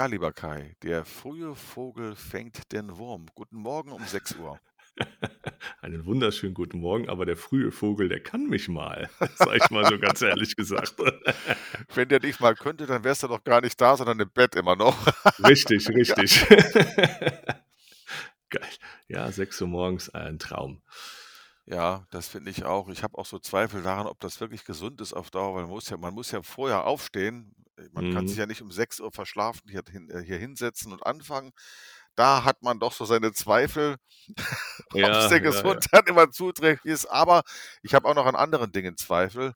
Ja, lieber Kai, der frühe Vogel fängt den Wurm. Guten Morgen um 6 Uhr. Einen wunderschönen guten Morgen, aber der frühe Vogel, der kann mich mal, sag ich mal so ganz ehrlich gesagt. Wenn der dich mal könnte, dann wärst du doch gar nicht da, sondern im Bett immer noch. Richtig, richtig. Geil. Ja, 6 Uhr morgens, ein Traum. Ja, das finde ich auch. Ich habe auch so Zweifel daran, ob das wirklich gesund ist auf Dauer, weil man muss ja, man muss ja vorher aufstehen. Man kann sich Mhm. ja nicht um 6 Uhr verschlafen hier, äh, hier hinsetzen und anfangen. Da hat man doch so seine Zweifel, ob es Ja, der ja, ja. Gesundheit immer zuträglich ist. Aber ich habe auch noch an anderen Dingen Zweifel.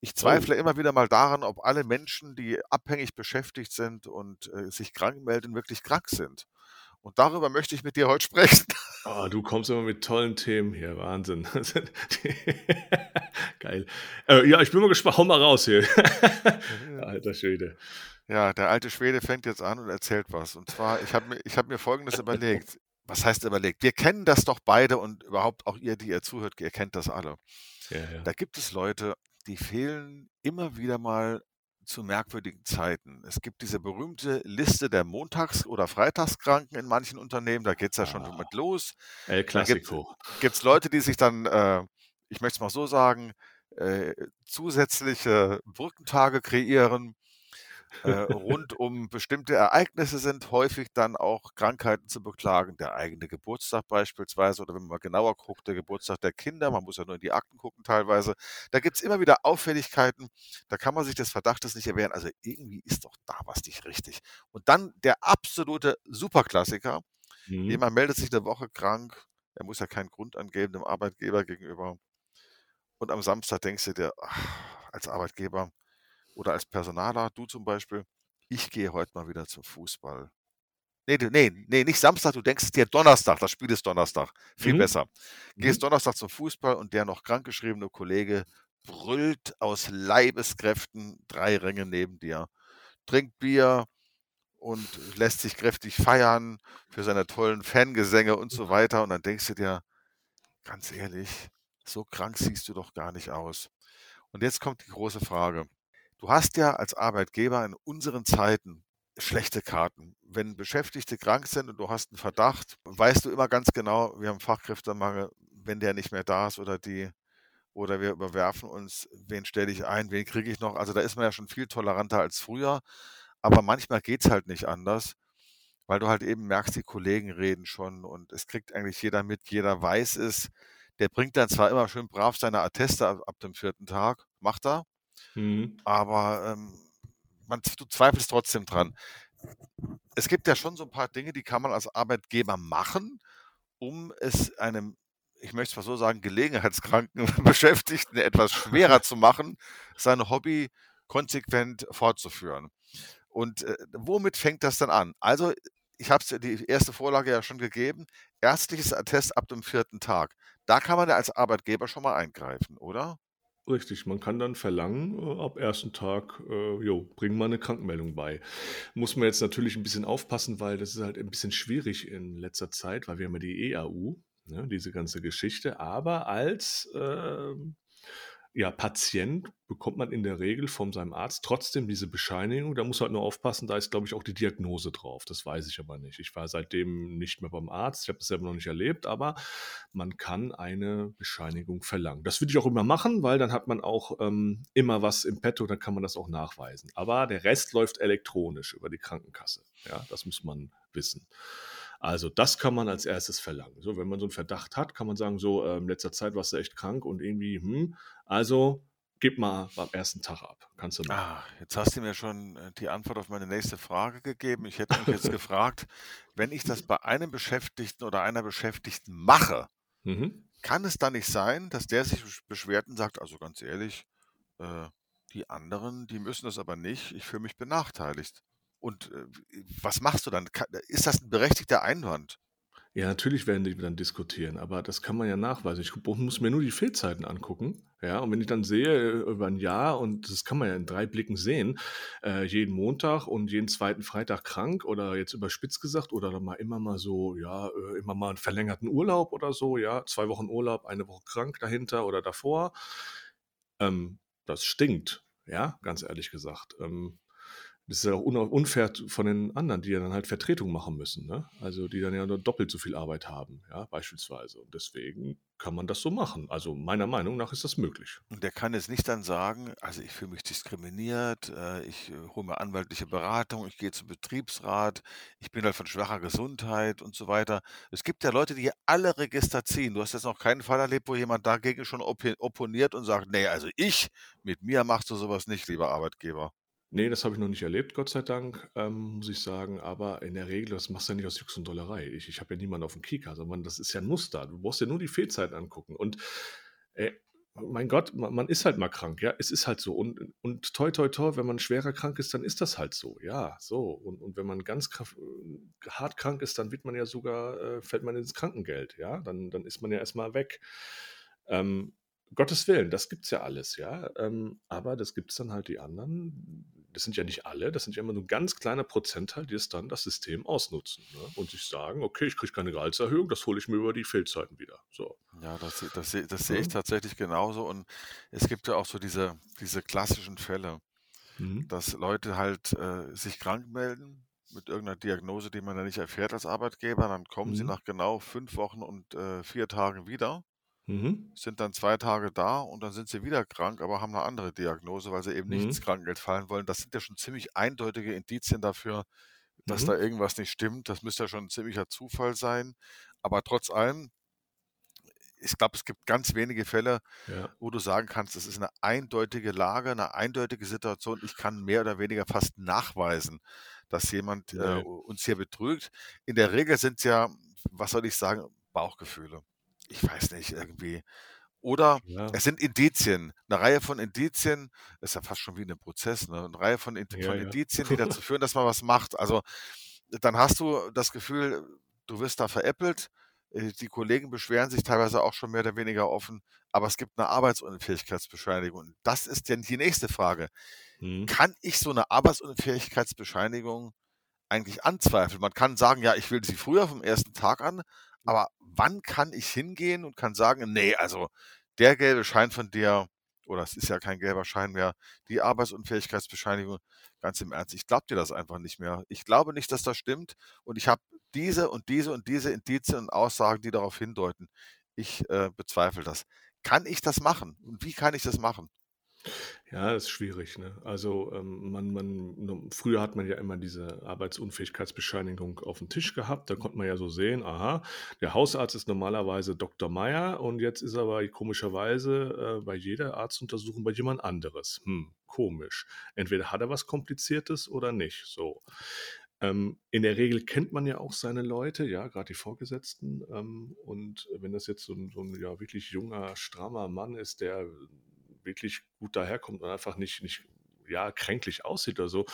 Ich Oh. zweifle immer wieder mal daran, ob alle Menschen, die abhängig beschäftigt sind und äh, sich krank melden, wirklich krank sind. Und darüber möchte ich mit dir heute sprechen. Oh, du kommst immer mit tollen Themen hier, Wahnsinn. Geil. Äh, ja, ich bin mal gespannt. Hau mal raus hier. Alter Schwede. Ja, der alte Schwede fängt jetzt an und erzählt was. Und zwar, ich habe mir, ich hab mir Folgendes überlegt. Was heißt überlegt? Wir kennen das doch beide und überhaupt auch ihr, die ihr zuhört, ihr kennt das alle. Ja, ja. Da gibt es Leute, die fehlen immer wieder mal zu merkwürdigen Zeiten. Es gibt diese berühmte Liste der Montags- oder Freitagskranken in manchen Unternehmen, da geht es ja schon Ah, mit los. El Dann gibt Clasico. es Leute, die sich dann, äh, ich möchte es mal so sagen, äh, zusätzliche Brückentage kreieren. Äh, rund um bestimmte Ereignisse sind häufig dann auch Krankheiten zu beklagen. Der eigene Geburtstag beispielsweise oder wenn man mal genauer guckt, der Geburtstag der Kinder. Man muss ja nur in die Akten gucken teilweise. Da gibt es immer wieder Auffälligkeiten. Da kann man sich des Verdachtes nicht erwehren. Also irgendwie ist doch da was nicht richtig. Und dann der absolute Superklassiker. Mhm. Jemand meldet sich eine Woche krank. Er muss ja keinen Grund angeben dem Arbeitgeber gegenüber. Und am Samstag denkst du dir, ach, als Arbeitgeber oder als Personaler, du zum Beispiel, ich gehe heute mal wieder zum Fußball. Nee, du, nee, nee, nicht Samstag, du denkst dir Donnerstag, das Spiel ist Donnerstag. Viel Mhm. besser. Gehst Mhm. Donnerstag zum Fußball und der noch krankgeschriebene Kollege brüllt aus Leibeskräften drei Ränge neben dir, trinkt Bier und lässt sich kräftig feiern für seine tollen Fangesänge und so weiter. Und dann denkst du dir, ganz ehrlich, so krank siehst du doch gar nicht aus. Und jetzt kommt die große Frage. Du hast ja als Arbeitgeber in unseren Zeiten schlechte Karten. Wenn Beschäftigte krank sind und du hast einen Verdacht, weißt du immer ganz genau, wir haben Fachkräftemangel, wenn der nicht mehr da ist oder die, oder wir überwerfen uns, wen stelle ich ein, wen kriege ich noch. Also da ist man ja schon viel toleranter als früher, aber manchmal geht es halt nicht anders, weil du halt eben merkst, die Kollegen reden schon und es kriegt eigentlich jeder mit, jeder weiß es. Der bringt dann zwar immer schön brav seine Atteste ab, ab dem vierten Tag, macht er, Mhm. aber ähm, man, du zweifelst trotzdem dran. Es gibt ja schon so ein paar Dinge, die kann man als Arbeitgeber machen, um es einem, ich möchte es mal so sagen, gelegenheitskranken Beschäftigten etwas schwerer zu machen, sein Hobby konsequent fortzuführen. Und äh, womit fängt das dann an? Also, ich habe die erste Vorlage ja schon gegeben. Ärztliches Attest ab dem vierten Tag. Da kann man ja als Arbeitgeber schon mal eingreifen, oder? Richtig, man kann dann verlangen, äh, ab ersten Tag, äh, jo, bring mal eine Krankmeldung bei. Muss man jetzt natürlich ein bisschen aufpassen, weil das ist halt ein bisschen schwierig in letzter Zeit, weil wir haben ja die EAU, ne, diese ganze Geschichte. Aber als ähm, ja, Patient bekommt man in der Regel von seinem Arzt trotzdem diese Bescheinigung. Da muss halt nur aufpassen, da ist, glaube ich, auch die Diagnose drauf. Das weiß ich aber nicht. Ich war seitdem nicht mehr beim Arzt. Ich habe das selber noch nicht erlebt, aber man kann eine Bescheinigung verlangen. Das würde ich auch immer machen, weil dann hat man auch ähm, immer was im Petto, dann kann man das auch nachweisen. Aber der Rest läuft elektronisch über die Krankenkasse. Ja, das muss man wissen. Also das kann man als erstes verlangen. So, wenn man so einen Verdacht hat, kann man sagen, so äh, in letzter Zeit warst du echt krank und irgendwie, hm, also gib mal am ersten Tag ab. Kannst du machen. Ah, jetzt hast du mir schon äh, die Antwort auf meine nächste Frage gegeben. Ich hätte mich jetzt gefragt, wenn ich das bei einem Beschäftigten oder einer Beschäftigten mache, Mhm. kann es dann nicht sein, dass der sich besch- beschwert und sagt, also ganz ehrlich, äh, die anderen, die müssen das aber nicht, ich fühle mich benachteiligt. Und äh, was machst du dann? Ist das ein berechtigter Einwand? Ja, natürlich werden die dann diskutieren, aber das kann man ja nachweisen. Ich muss mir nur die Fehlzeiten angucken. Ja, und wenn ich dann sehe, äh, über ein Jahr, und das kann man ja in drei Blicken sehen, äh, jeden Montag und jeden zweiten Freitag krank oder jetzt überspitzt gesagt oder dann mal immer mal so, ja, äh, immer mal einen verlängerten Urlaub oder so, ja, zwei Wochen Urlaub, eine Woche krank dahinter oder davor. Ähm, das stinkt, ja, ganz ehrlich gesagt. Ähm, Das ist ja auch unfair von den anderen, die ja dann halt Vertretung machen müssen, ne? Also, die dann ja nur doppelt so viel Arbeit haben, ja, beispielsweise. Und deswegen kann man das so machen. Also, meiner Meinung nach ist das möglich. Und der kann jetzt nicht dann sagen: „Also, ich fühle mich diskriminiert, äh, ich, äh, hole mir anwaltliche Beratung, ich gehe zum Betriebsrat, ich bin halt von schwacher Gesundheit“ und so weiter. Es gibt ja Leute, die alle Register ziehen. Du hast jetzt noch keinen Fall erlebt, wo jemand dagegen schon opponiert und sagt: „Ne, also ich mit mir machst du sowas nicht, lieber Arbeitgeber.“ Nee, das habe ich noch nicht erlebt, Gott sei Dank, ähm, muss ich sagen. Aber in der Regel, das machst du ja nicht aus Jux und Dollerei. Ich ich habe ja niemanden auf dem Kieker, sondern das ist ja 'n Muster. Du brauchst dir nur die Fehlzeiten angucken. Und, äh, mein Gott, ma man ist halt mal krank, ja? Es ist halt so. Und und toi, toi, toi, wenn man schwerer krank ist, dann ist das halt so. Ja, so. Und und wenn man ganz kraf äh, hart krank ist, dann wird man ja sogar äh, fällt man ins Krankengeld, ja? Dann dann ist man ja erst mal weg. Ähm, Gottes Willen, das gibt's ja alles, ja? Ähm, aber das gibt's dann halt die anderen das sind ja nicht alle, das sind ja immer nur 'n ganz kleiner Prozentteil, die es dann das System ausnutzen, ne? Und sich sagen: „Okay, ich kriege keine Gehaltserhöhung, das hole ich mir über die Fehlzeiten wieder“, so. Ja, das das sehe das sehe ich Mhm. tatsächlich genauso. Und es gibt ja auch so diese diese klassischen Fälle, Mhm. dass Leute halt, äh, sich krank melden mit irgend 'ner Diagnose, die man ja nicht erfährt als Arbeitgeber. Dann kommen sie Mhm. nach genau 5 Wochen und, äh, 4 Tagen wieder Mhm. sind dann 2 Tage da und dann sind sie wieder krank, aber haben 'ne andere Diagnose, weil sie eben nicht ins Mhm. Krankengeld fallen wollen. Das sind ja schon ziemlich eindeutige Indizien dafür, dass da Mhm. irgendwas nicht stimmt. Das müsste ja schon 'n ziemlicher Zufall sein. Aber trotz allem ich glaube, es gibt ganz wenige Fälle, Ja. wo du sagen kannst, das ist 'ne eindeutige Lage, 'ne eindeutige Situation. Ich kann mehr oder weniger fast nachweisen, dass jemand, äh, uns hier betrügt. In der Regel sind's ja, was soll ich sagen, Bauchgefühle. Ich weiß nicht, irgendwie. Oder Ja. es sind Indizien, 'ne Reihe von Indizien ist ja fast schon wie in 'nem Prozess, ne? 'Ne Reihe von Indi Ja, von ja. Indizien, die dazu führen, dass man was macht. Also, dann hast du das Gefühl, du wirst da veräppelt. Äh, die Kollegen beschweren sich teilweise auch schon mehr oder weniger offen, aber es gibt 'ne Arbeitsunfähigkeitsbescheinigung. Und das ist dann die nächste Frage. Mhm. Kann ich so 'ne Arbeitsunfähigkeitsbescheinigung eigentlich anzweifeln? Man kann sagen: „Ja, ich will sie früher vom ersten Tag an“, aber wann kann ich hingehen und kann sagen: „Ne, also der gelbe Schein von dir“ oder es ist ja kein gelber Schein mehr, die Arbeitsunfähigkeitsbescheinigung, ganz im Ernst, ich glaube dir das einfach nicht mehr. Ich glaube nicht, dass das stimmt und ich habe diese und diese und diese Indizien und Aussagen, die darauf hindeuten. Ich, äh, bezweifle das. Kann ich das machen und wie kann ich das machen? Ja, ist schwierig, ne? Also, ähm, man man no früher hat man ja immer diese Arbeitsunfähigkeitsbescheinigung aufm Tisch gehabt. Da konnte man ja so sehen: „Aha, der Hausarzt ist normalerweise Doktor Meier und jetzt ist er aber komischerweise, äh, bei jeder Arztuntersuchung bei jemand anderes. Hm, komisch. Entweder hat er was Kompliziertes oder nicht“, so. Ähm, in der Regel kennt man ja auch seine Leute, ja, grad die Vorgesetzten. Ähm, und wenn das jetzt so 'n so 'n, ja, wirklich junger, strammer Mann ist, der wirklich gut daherkommt und einfach nicht nicht, ja, kränklich aussieht oder so,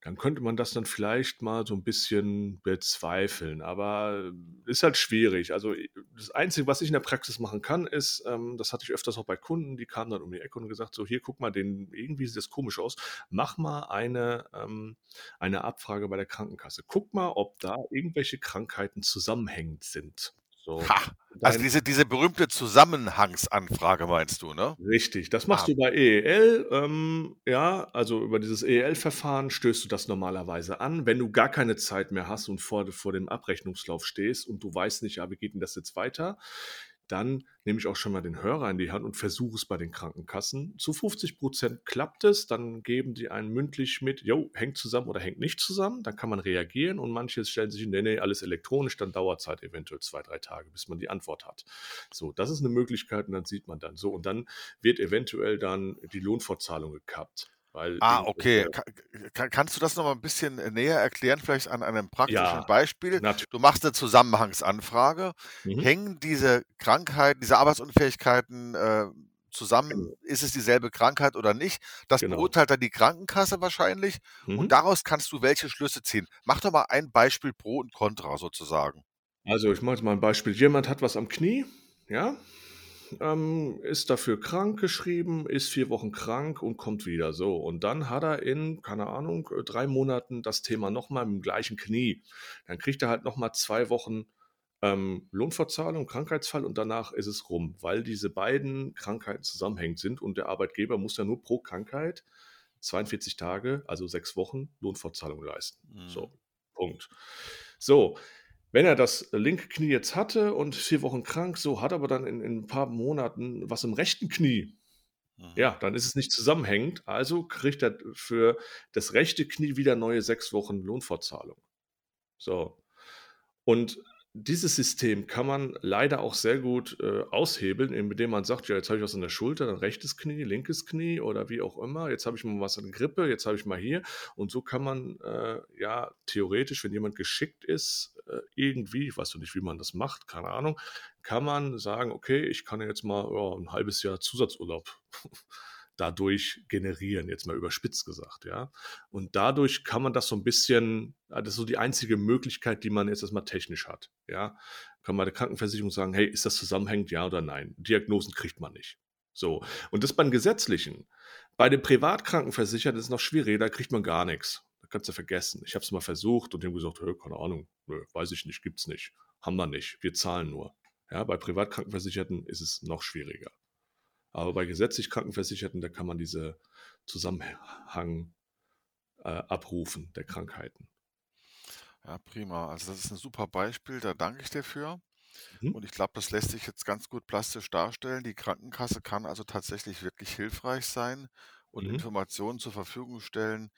dann könnte man das dann vielleicht mal so 'n bisschen bezweifeln. Aber ist halt schwierig. Also, i das Einzige, was ich in der Praxis machen kann, ist ähm, das hatte ich öfters auch bei Kunden, die kamen dann um die Ecke und gesagt so: „Hier, guck mal, den irgendwie sieht das komisch aus. Mach mal eine ähm, eine Abfrage bei der Krankenkasse. Guck mal, ob da irgendwelche Krankheiten zusammenhängend sind.“ So. Ha! Also diese diese berühmte Zusammenhangsanfrage meinst du, ne? Richtig, das machst Ah. du bei EEL. Ähm, ja, also über dieses EEL-Verfahren stößt du das normalerweise an. Wenn du gar keine Zeit mehr hast und vor vor dem Abrechnungslauf stehst und du weißt nicht: „Ja, wie geht 'n das jetzt weiter?“ Dann nehme ich auch schon mal den Hörer in die Hand und versuche es bei den Krankenkassen. Zu 50 % klappt es, dann geben die einem mündlich mit: „Jo, hängt zusammen oder hängt nicht zusammen.“ Dann kann man reagieren und manche stellen sich hin: „Ne, ne, alles elektronisch“, dann dauert's halt eventuell 2, 3 Tage, bis man die Antwort hat. So, das ist 'ne Möglichkeit und dann sieht man dann. So, und dann wird eventuell dann die Lohnfortzahlung gekappt, weil Ah, okay. irgendwelche Ka ka kannst du das noch mal 'n bisschen, äh, näher erklären, vielleicht an einem praktischen Ja, Beispiel? natü Du machst 'ne Zusammenhangsanfrage. Mhm. Hängen diese Krankheiten, diese Arbeitsunfähigkeiten, äh, zusammen? Genau. Ist es dieselbe Krankheit oder nicht? Das Genau. beurteilt dann die Krankenkasse wahrscheinlich und Mhm. daraus kannst du welche Schlüsse ziehen? Mach doch mal ein Beispiel pro und contra sozusagen. Also, ich mache jetzt mal 'n Beispiel. Jemand hat was am Knie, ja, ähm, ist dafür krankgeschrieben, ist 4 Wochen krank und kommt wieder, so. Und dann hat er in, keine Ahnung, äh, 3 Monaten das Thema noch mal mit'm gleichen Knie. Dann kriegt er halt noch mal 2 Wochen, ähm, Lohnfortzahlung, Krankheitsfall und danach ist es rum, weil diese beiden Krankheiten zusammenhängend sind und der Arbeitgeber muss ja nur pro Krankheit 42 Tage, also sechs Wochen Lohnfortzahlung leisten. Mhm. So, Punkt. So, wenn er das linke Knie jetzt hatte und vier Wochen krank, so hat aber dann in, in ein paar Monaten was im rechten Knie. Mhm. Ja, dann ist es nicht zusammenhängend. Also kriegt er für das rechte Knie wieder neue sechs Wochen Lohnfortzahlung. So. Und dieses System kann man leider auch sehr gut äh, aushebeln, indem man sagt, ja, jetzt habe ich was an der Schulter, dann rechtes Knie, linkes Knie oder wie auch immer. Jetzt habe ich mal was an Grippe, jetzt habe ich mal hier. Und so kann man äh, ja theoretisch, wenn jemand geschickt ist, äh, irgendwie, ich weiß noch nicht, wie man das macht, keine Ahnung, kann man sagen, okay, ich kann jetzt mal ja, ein halbes Jahr Zusatzurlaub dadurch generieren, jetzt mal überspitzt gesagt, ja. Und dadurch kann man das so ein bisschen, das ist so die einzige Möglichkeit, die man jetzt erstmal technisch hat, ja. Kann man der Krankenversicherung sagen, hey, ist das zusammenhängend, ja oder nein? Diagnosen kriegt man nicht. So. Und das beim gesetzlichen. Bei den Privatkrankenversicherten ist es noch schwieriger, da kriegt man gar nichts. Da kannst du vergessen. Ich habe es mal versucht und haben gesagt, keine Ahnung, nö, weiß ich nicht, gibt's nicht. Haben wir nicht. Wir zahlen nur. Ja, bei Privatkrankenversicherten ist es noch schwieriger. Aber bei gesetzlich Krankenversicherten, da kann man diese Zusammenhang äh, abrufen der Krankheiten. Ja, prima. Also das ist ein super Beispiel, da danke ich dir für. Mhm. Und ich glaube, das lässt sich jetzt ganz gut plastisch darstellen. Die Krankenkasse kann also tatsächlich wirklich hilfreich sein und Mhm. Informationen zur Verfügung stellen,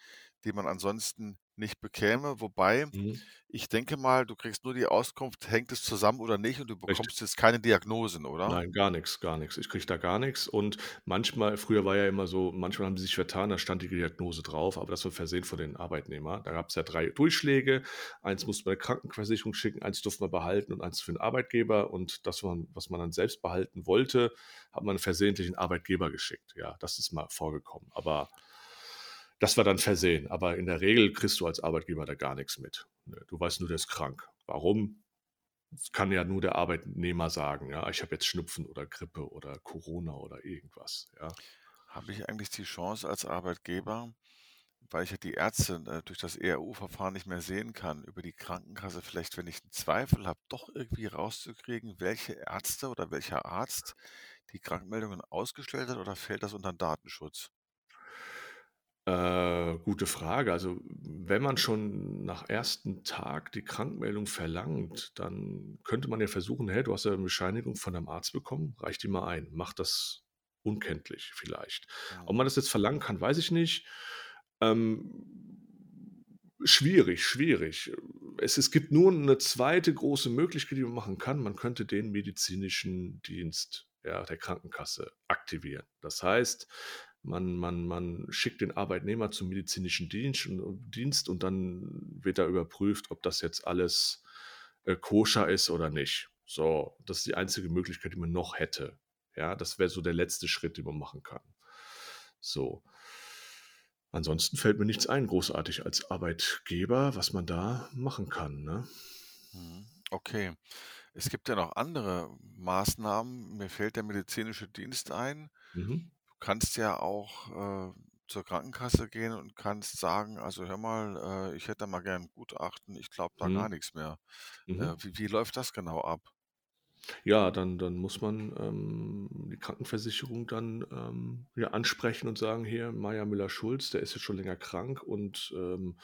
die man ansonsten nicht bekäme. Wobei, Mhm. ich denke mal, du kriegst nur die Auskunft, hängt es zusammen oder nicht, und du Richtig. bekommst jetzt keine Diagnosen, oder? Nein, gar nichts, gar nichts. Ich kriege da gar nichts. Und manchmal früher war ja immer so, manchmal haben die sich vertan, da stand die Diagnose drauf, aber das war versehen von den Arbeitnehmer. Da gab es ja drei Durchschläge. Eins musste man der Krankenversicherung schicken, eins durfte man behalten und eins für den Arbeitgeber. Und das, was man dann selbst behalten wollte, hat man versehentlich den Arbeitgeber geschickt. Ja, das ist mal vorgekommen. Aber das war dann versehen. Aber in der Regel kriegst du als Arbeitgeber da gar nichts mit. Ne, Du weißt nur, der ist krank. Warum? Das kann ja nur der Arbeitnehmer sagen. Ja, ich habe jetzt Schnupfen oder Grippe oder Corona oder irgendwas. Ja. Habe ich eigentlich die Chance als Arbeitgeber, weil ich ja die Ärzte äh, durch das ERU-Verfahren nicht mehr sehen kann, über die Krankenkasse vielleicht, wenn ich einen Zweifel habe, doch irgendwie rauszukriegen, welche Ärzte oder welcher Arzt die Krankmeldungen ausgestellt hat oder fällt das unter den Datenschutz? Äh, gute Frage. Also, wenn man schon nach ersten Tag die Krankmeldung verlangt, dann könnte man ja versuchen, hey, du hast ja eine Bescheinigung von deinem Arzt bekommen, reich die mal ein, mach das unkenntlich vielleicht. Ob Mhm. man das jetzt verlangen kann, weiß ich nicht. Ähm, schwierig, schwierig. Es, es gibt nur eine zweite große Möglichkeit, die man machen kann. Man könnte den medizinischen Dienst ja, der Krankenkasse aktivieren. Das heißt, man, man, man schickt den Arbeitnehmer zum medizinischen Dienst und, Dienst und dann wird da überprüft, ob das jetzt alles äh, koscher ist oder nicht. So, das ist die einzige Möglichkeit, die man noch hätte. Ja, das wäre so der letzte Schritt, den man machen kann. So. Ansonsten fällt mir nichts ein, großartig als Arbeitgeber, was man da machen kann. Ne? Mhm. Okay. Es gibt ja noch andere Maßnahmen. Mir fällt der medizinische Dienst ein. Mhm. Du kannst ja auch äh, zur Krankenkasse gehen und kannst sagen, also hör mal, äh, ich hätte da mal gern ein Gutachten, ich glaube da gar Mhm. nichts mehr. Mhm. Äh, wie, wie läuft das genau ab? Ja, dann, dann muss man ähm, die Krankenversicherung dann ähm, ja, ansprechen und sagen, hier, Maja Müller-Schulz, der ist jetzt schon länger krank und ähm,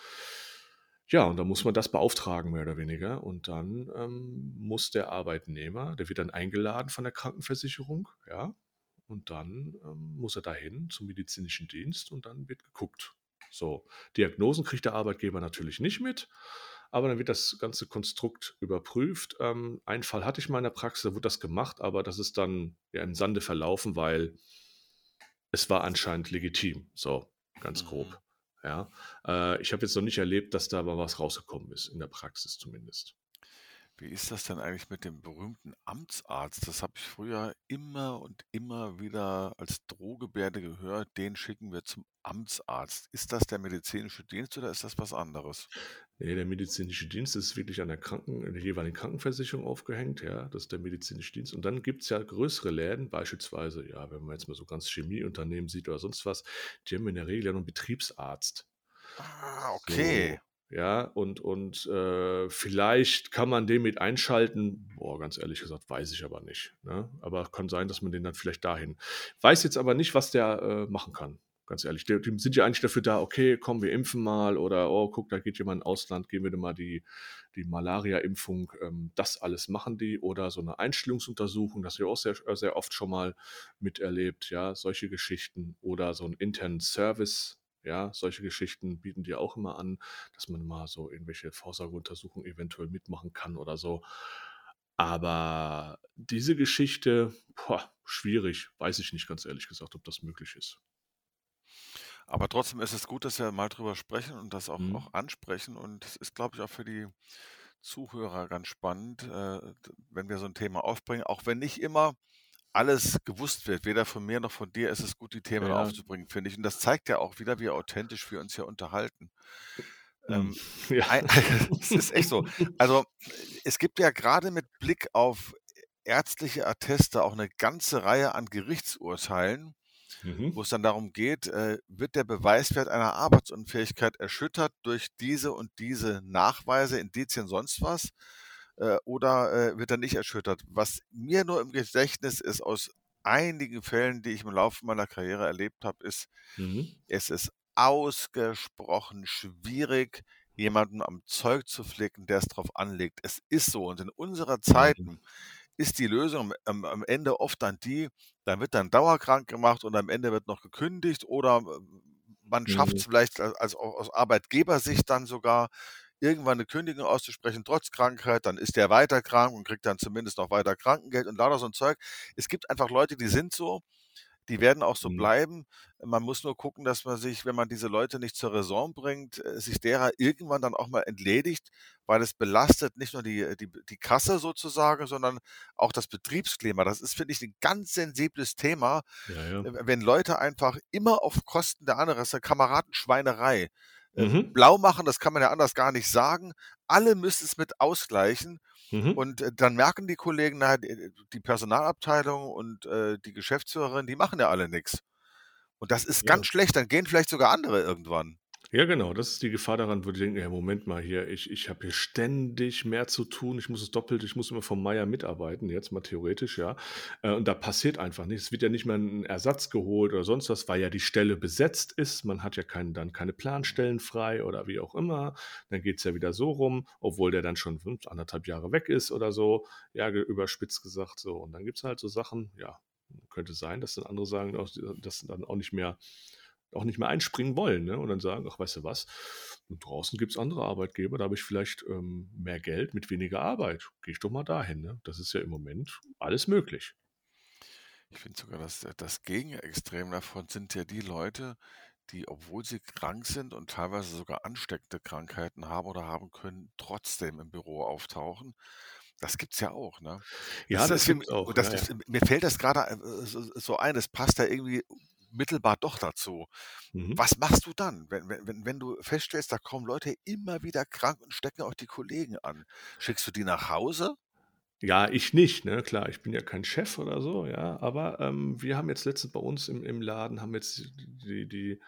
ja, und dann muss man das beauftragen, mehr oder weniger. Und dann ähm, muss der Arbeitnehmer, der wird dann eingeladen von der Krankenversicherung, ja, und dann ähm, muss er dahin zum medizinischen Dienst und dann wird geguckt. So, Diagnosen kriegt der Arbeitgeber natürlich nicht mit, aber dann wird das ganze Konstrukt überprüft. Ähm, einen Fall hatte ich mal in der Praxis, da wurde das gemacht, aber das ist dann ja im Sande verlaufen, weil es war anscheinend legitim. So, ganz Mhm. grob. Ja, äh, ich habe jetzt noch nicht erlebt, dass da mal was rausgekommen ist, in der Praxis zumindest. Wie ist das denn eigentlich mit dem berühmten Amtsarzt? Das habe ich früher immer und immer wieder als Drohgebärde gehört. Den schicken wir zum Amtsarzt. Ist das der medizinische Dienst oder ist das was anderes? Nee, der medizinische Dienst ist wirklich an der Kranken, der jeweiligen Krankenversicherung aufgehängt, ja, das ist der medizinische Dienst. Und dann gibt es ja größere Läden, beispielsweise, ja, wenn man jetzt mal so ganz Chemieunternehmen sieht oder sonst was, die haben in der Regel ja einen Betriebsarzt. Ah, okay. So, ja, und, und äh, vielleicht kann man den mit einschalten. Boah, ganz ehrlich gesagt, weiß ich aber nicht. Ne? Aber kann sein, dass man den dann vielleicht dahin. Weiß jetzt aber nicht, was der äh, machen kann. ganz ehrlich. Die, die sind ja eigentlich dafür da, okay, komm, wir impfen mal oder oh, guck, da geht jemand ins Ausland, geben wir dir mal die, die Malaria-Impfung. Ähm, das alles machen die oder so eine Einstellungsuntersuchung, das ich auch sehr, sehr oft schon mal miterlebt, ja, solche Geschichten oder so einen internen Service. Ja, solche Geschichten bieten die auch immer an, dass man mal so irgendwelche Vorsorgeuntersuchungen eventuell mitmachen kann oder so. Aber diese Geschichte, boah, schwierig. Weiß ich nicht ganz ehrlich gesagt, ob das möglich ist. Aber trotzdem ist es gut, dass wir mal drüber sprechen und das auch, Mhm. auch ansprechen. Und es ist, glaube ich, auch für die Zuhörer ganz spannend, äh, wenn wir so ein Thema aufbringen, auch wenn nicht immer alles gewusst wird, weder von mir noch von dir, ist es gut, die Themen Ja. aufzubringen, finde ich. Und das zeigt ja auch wieder, wie authentisch wir uns hier unterhalten. Mhm. Ähm, Ja. es ist echt so. Also es gibt ja gerade mit Blick auf ärztliche Atteste auch eine ganze Reihe an Gerichtsurteilen, Mhm. wo es dann darum geht, äh, wird der Beweiswert einer Arbeitsunfähigkeit erschüttert durch diese und diese Nachweise, Indizien, sonst was, äh, oder äh, wird er nicht erschüttert? Was mir nur im Gedächtnis ist aus einigen Fällen, die ich im Laufe meiner Karriere erlebt habe, ist, Mhm. es ist ausgesprochen schwierig, jemanden am Zeug zu flicken, der es drauf anlegt. Es ist so. Und in unserer. Zeiten ist die Lösung am, am Ende oft dann die, dann wird dann dauerkrank gemacht und am Ende wird noch gekündigt oder äh, man schafft es Mhm. vielleicht als, als aus Arbeitgebersicht dann sogar irgendwann eine Kündigung auszusprechen, trotz Krankheit, dann ist der weiter krank und kriegt dann zumindest noch weiter Krankengeld und lauter so ein Zeug. Es gibt einfach Leute, die sind so, die werden auch so Mhm. bleiben. Man muss nur gucken, dass man sich, wenn man diese Leute nicht zur Raison bringt, äh, sich derer irgendwann dann auch mal entledigt, weil es belastet nicht nur die, die, die Kasse sozusagen, sondern auch das Betriebsklima. Das ist, finde ich, ein ganz sensibles Thema, Ja, ja. äh, wenn Leute einfach immer auf Kosten der anderen, das ist eine Kameradenschweinerei, äh, Mhm. blau machen, das kann man ja anders gar nicht sagen. Alle müssen es mit ausgleichen. Mhm. Und äh, dann merken die Kollegen, na, die die Personalabteilung und äh, die Geschäftsführerin, die machen ja alle nichts. Und das ist Ja. ganz schlecht. Dann gehen vielleicht sogar andere irgendwann. Ja, genau, das ist die Gefahr daran, wo die denken, ja, Moment mal hier, ich, ich habe hier ständig mehr zu tun, ich muss es doppelt, ich muss immer vom Meier mitarbeiten, jetzt mal theoretisch, ja. Äh, Und da passiert einfach nichts. Es wird ja nicht mehr ein Ersatz geholt oder sonst was, weil ja die Stelle besetzt ist. Man hat ja keinen, dann keine Planstellen frei oder wie auch immer. Dann geht es ja wieder so rum, obwohl der dann schon fünf, anderthalb Jahre weg ist oder so, ja, überspitzt gesagt so. Und dann gibt es halt so Sachen, ja, könnte sein, dass dann andere sagen, dass dann auch nicht mehr auch nicht mehr einspringen wollen ne? und dann sagen, ach, weißt du was, und draußen gibt es andere Arbeitgeber, da habe ich vielleicht ähm, mehr Geld mit weniger Arbeit. Gehe ich doch mal dahin. Ne? Das ist ja im Moment alles möglich. Ich finde sogar, dass äh, das Gegenextrem davon sind ja die Leute, die, obwohl sie krank sind und teilweise sogar ansteckende Krankheiten haben oder haben können, trotzdem im Büro auftauchen. Das gibt's ja auch, ne? Ja, Das das für gibt's auch. das Ja, ja. mir fällt das gerade äh, so so ein, das passt da irgendwie mittelbar doch dazu. Mhm. Was machst du dann, wenn wenn wenn wenn du feststellst, da kommen Leute immer wieder krank und stecken auch die Kollegen an? Schickst du die nach Hause? Ja, ich nicht, ne? Klar, ich bin ja kein Chef oder so, ja. Aber ähm, wir haben jetzt letztens bei uns im, im Laden haben jetzt die, die,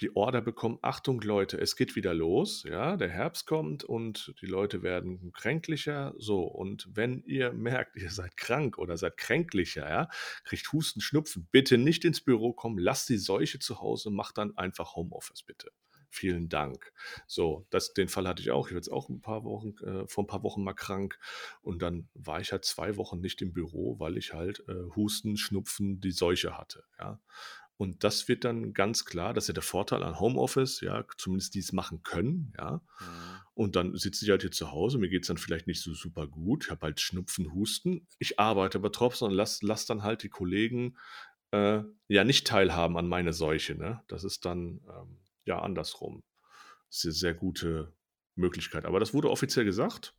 die Order bekommen, Achtung Leute, es geht wieder los, ja, der Herbst kommt und die Leute werden kränklicher. So, und wenn ihr merkt, ihr seid krank oder seid kränklicher, ja, kriegt Husten, Schnupfen, bitte nicht ins Büro kommen, lasst die Seuche zu Hause, macht dann einfach Homeoffice, bitte. Vielen Dank. So, das, den Fall hatte ich auch. Ich war jetzt auch ein paar Wochen, äh, vor ein paar Wochen mal krank. Und dann war ich halt zwei Wochen nicht im Büro, weil ich halt äh, Husten, Schnupfen, die Seuche hatte. Ja. Und das wird dann ganz klar, das ist ja der Vorteil an Homeoffice, ja, zumindest die es machen können, ja. Mhm. Und dann sitze ich halt hier zu Hause, mir geht es dann vielleicht nicht so super gut, ich habe halt Schnupfen, Husten. Ich arbeite aber trotzdem und lass, lass dann halt die Kollegen äh, ja nicht teilhaben an meine Seuche. Ne? Das ist dann ähm, ja andersrum. Das ist eine sehr gute Möglichkeit. Aber das wurde offiziell gesagt.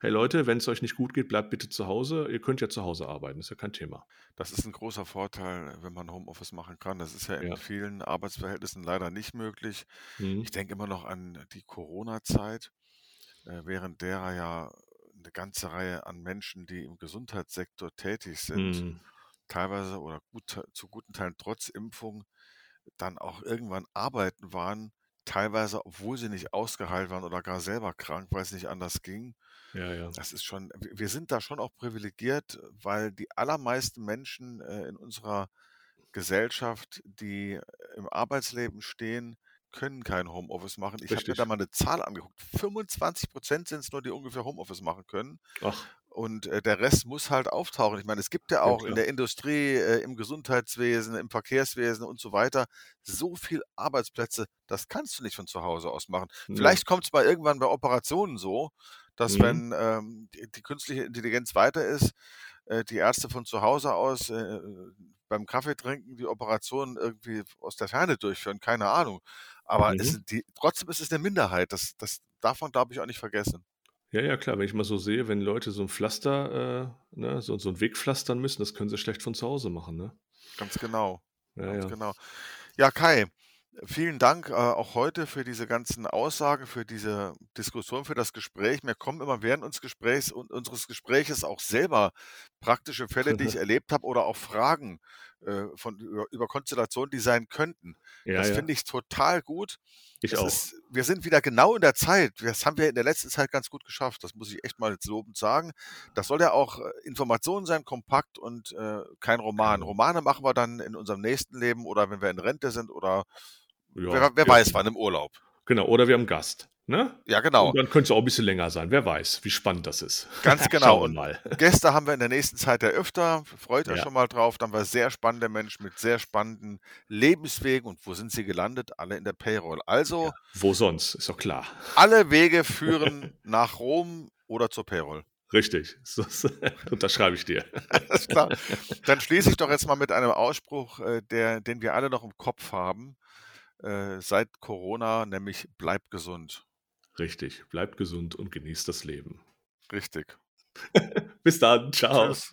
Hey Leute, wenn es euch nicht gut geht, bleibt bitte zu Hause. Ihr könnt ja zu Hause arbeiten, ist ja kein Thema. Das ist ein großer Vorteil, wenn man Homeoffice machen kann. Das ist ja in Ja. vielen Arbeitsverhältnissen leider nicht möglich. Mhm. Ich denke immer noch an die Corona-Zeit, äh, während derer ja eine ganze Reihe an Menschen, die im Gesundheitssektor tätig sind, Mhm. teilweise oder gut, zu guten Teilen trotz Impfung, dann auch irgendwann arbeiten waren, teilweise, obwohl sie nicht ausgeheilt waren oder gar selber krank, weil es nicht anders ging. Ja, ja. Das ist schon, wir sind da schon auch privilegiert, weil die allermeisten Menschen äh, in unserer Gesellschaft, die im Arbeitsleben stehen, können kein Homeoffice machen. Ich habe mir da mal eine Zahl angeguckt. 25% sind es nur, die ungefähr Homeoffice machen können. Ach, Und äh, der Rest muss halt auftauchen. Ich meine, es gibt ja ja auch in klar. der Industrie, äh, im Gesundheitswesen, im Verkehrswesen und so weiter so viel Arbeitsplätze, das kannst du nicht von zu Hause aus machen. Ne. Vielleicht kommt es mal irgendwann bei Operationen so, dass Mhm. wenn ähm, die, die künstliche Intelligenz weiter ist, äh, die Ärzte von zu Hause aus äh, beim Kaffee trinken die Operationen irgendwie aus der Ferne durchführen, keine Ahnung. Aber Mhm. sind die, trotzdem ist es eine Minderheit. Das, das darf man, glaube ich, auch nicht vergessen. Ja, ja, klar, wenn ich mal so sehe, wenn Leute so 'n Pflaster, äh, ne, so so 'n Weg pflastern müssen, das können sie schlecht von zu Hause machen, ne? Ganz genau. Ja, Ganz ja. genau. Ja, Kai, vielen Dank, äh, auch heute für diese ganzen Aussagen, für diese Diskussion, für das Gespräch. Mir kommen immer während uns Gesprächs un unseres Gespräches auch selber praktische Fälle, die ich erlebt habe oder auch Fragen, äh, von über über Konstellationen, die sein könnten. Ja, Das ja. finde ich total gut. Ich auch. ist wir sind wieder genau in der Zeit. Das haben wir in der letzten Zeit ganz gut geschafft. Das muss ich echt mal jetzt lobend sagen. Das soll ja auch, äh, Information sein, kompakt und, äh, kein Roman. Genau. Romane machen wir dann in unserem nächsten Leben oder wenn wir in Rente sind oder Ja, wer wer ja. weiß wann, im Urlaub. Genau, oder wir haben Gast, ne? Ja, genau. Und dann könnte es auch 'n bisschen länger sein. Wer weiß, wie spannend das ist. Ganz genau. Schauen wir mal. Gäste haben wir in der nächsten Zeit ja öfter. Freut euch Ja. schon mal drauf. Dann wir sehr spannende Menschen mit sehr spannenden Lebenswegen. Und wo sind sie gelandet? Alle in der Payroll. Also Ja, wo sonst, ist doch klar. alle Wege führen nach Rom oder zur Payroll. Richtig, so s unterschreibe ich dir. Alles klar. Dann schließe ich doch jetzt mal mit einem Ausspruch, äh, der den wir alle noch im Kopf haben, äh, seit Corona, nämlich: „Bleibt gesund.“ Richtig, bleibt gesund und genießt das Leben. Richtig. Bis dann, tschau. Tschüss.